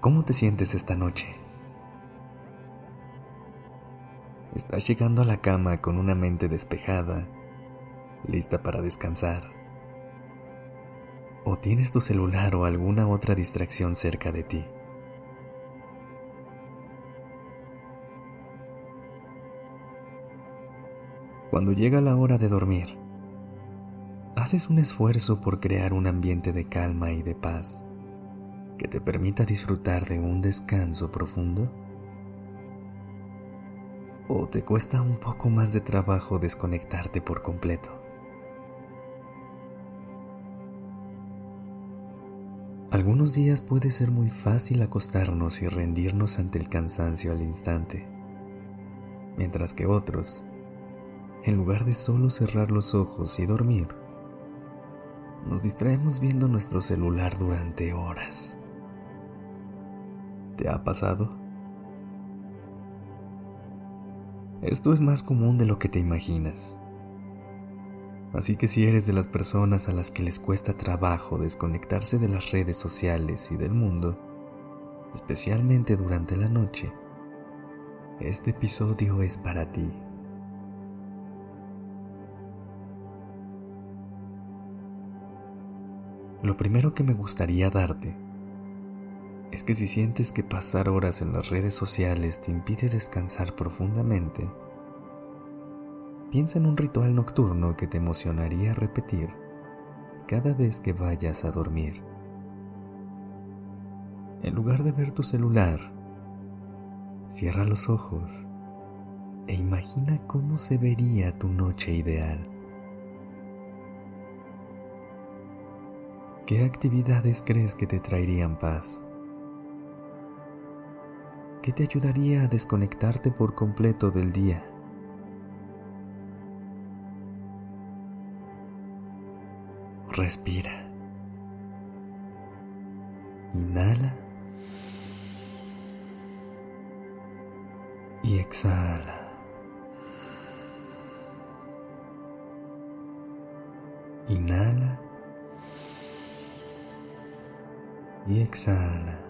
¿Cómo te sientes esta noche? ¿Estás llegando a la cama con una mente despejada, lista para descansar? ¿O tienes tu celular o alguna otra distracción cerca de ti? Cuando llega la hora de dormir, haces un esfuerzo por crear un ambiente de calma y de paz que te permita disfrutar de un descanso profundo? ¿O te cuesta un poco más de trabajo desconectarte por completo? Algunos días puede ser muy fácil acostarnos y rendirnos ante el cansancio al instante, mientras que otros, en lugar de solo cerrar los ojos y dormir, nos distraemos viendo nuestro celular durante horas. ¿Te ha pasado? Esto es más común de lo que te imaginas. Así que si eres de las personas a las que les cuesta trabajo desconectarse de las redes sociales y del mundo, especialmente durante la noche, este episodio es para ti. Lo primero que me gustaría darte es que si sientes que pasar horas en las redes sociales te impide descansar profundamente, piensa en un ritual nocturno que te emocionaría repetir cada vez que vayas a dormir. En lugar de ver tu celular, cierra los ojos e imagina cómo se vería tu noche ideal. ¿Qué actividades crees que te traerían paz? ¿Qué te ayudaría a desconectarte por completo del día. Respira. Inhala. Y exhala. Inhala. Y exhala.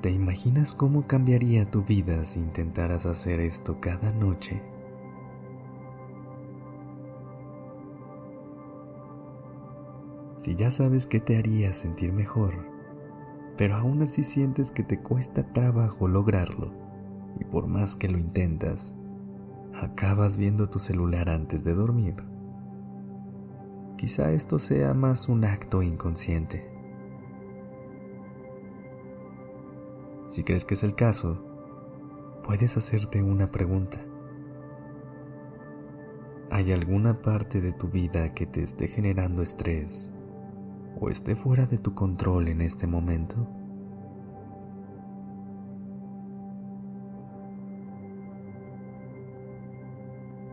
¿Te imaginas cómo cambiaría tu vida si intentaras hacer esto cada noche? Si ya sabes que te haría sentir mejor, pero aún así sientes que te cuesta trabajo lograrlo, y por más que lo intentas, acabas viendo tu celular antes de dormir. Quizá esto sea más un acto inconsciente Si crees que es el caso, puedes hacerte una pregunta. ¿Hay alguna parte de tu vida que te esté generando estrés o esté fuera de tu control en este momento?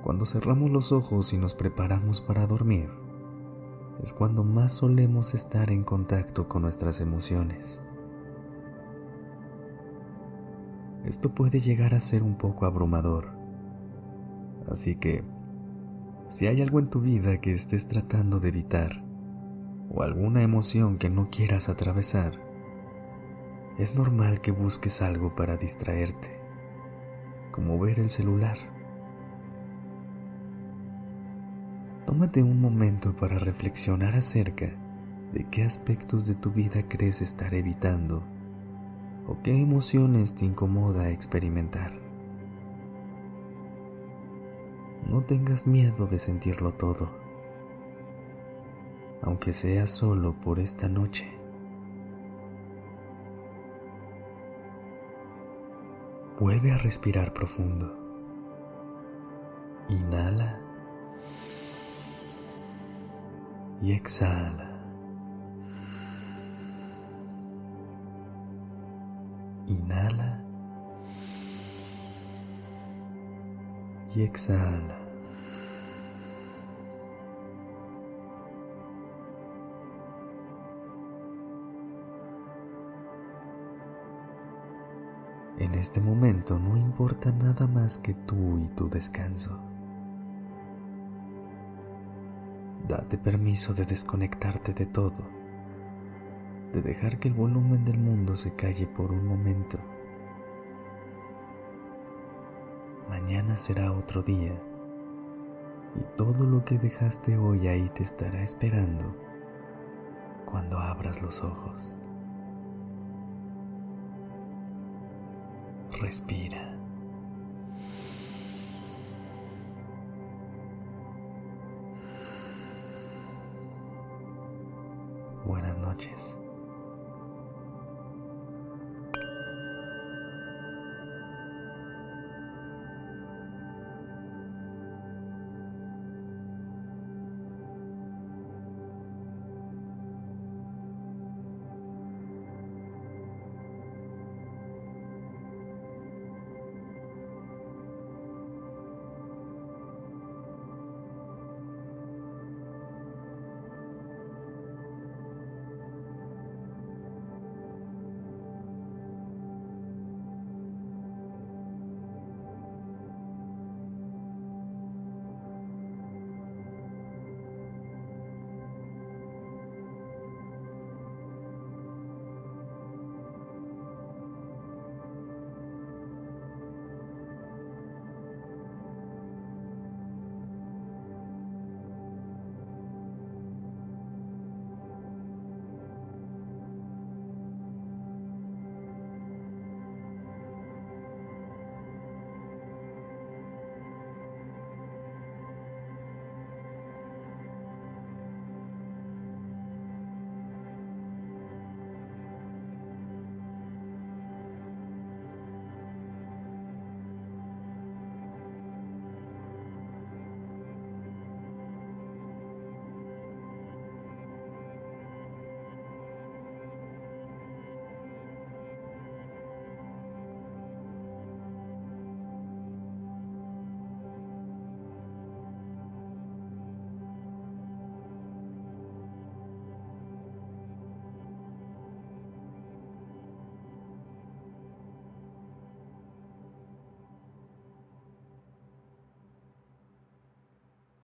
Cuando cerramos los ojos y nos preparamos para dormir, es cuando más solemos estar en contacto con nuestras emociones. Esto puede llegar a ser un poco abrumador. Así que, si hay algo en tu vida que estés tratando de evitar, o alguna emoción que no quieras atravesar, es normal que busques algo para distraerte, como ver el celular. Tómate un momento para reflexionar acerca de qué aspectos de tu vida crees estar evitando o qué emociones te incomoda experimentar. No tengas miedo de sentirlo todo, aunque sea solo por esta noche. Vuelve a respirar profundo. Inhala. y exhala. Inhala y exhala. En este momento no importa nada más que tú y tu descanso. Date permiso de desconectarte de todo, de dejar que el volumen del mundo se calle por un momento. Mañana será otro día y todo lo que dejaste hoy ahí te estará esperando cuando abras los ojos. Respira. Buenas noches.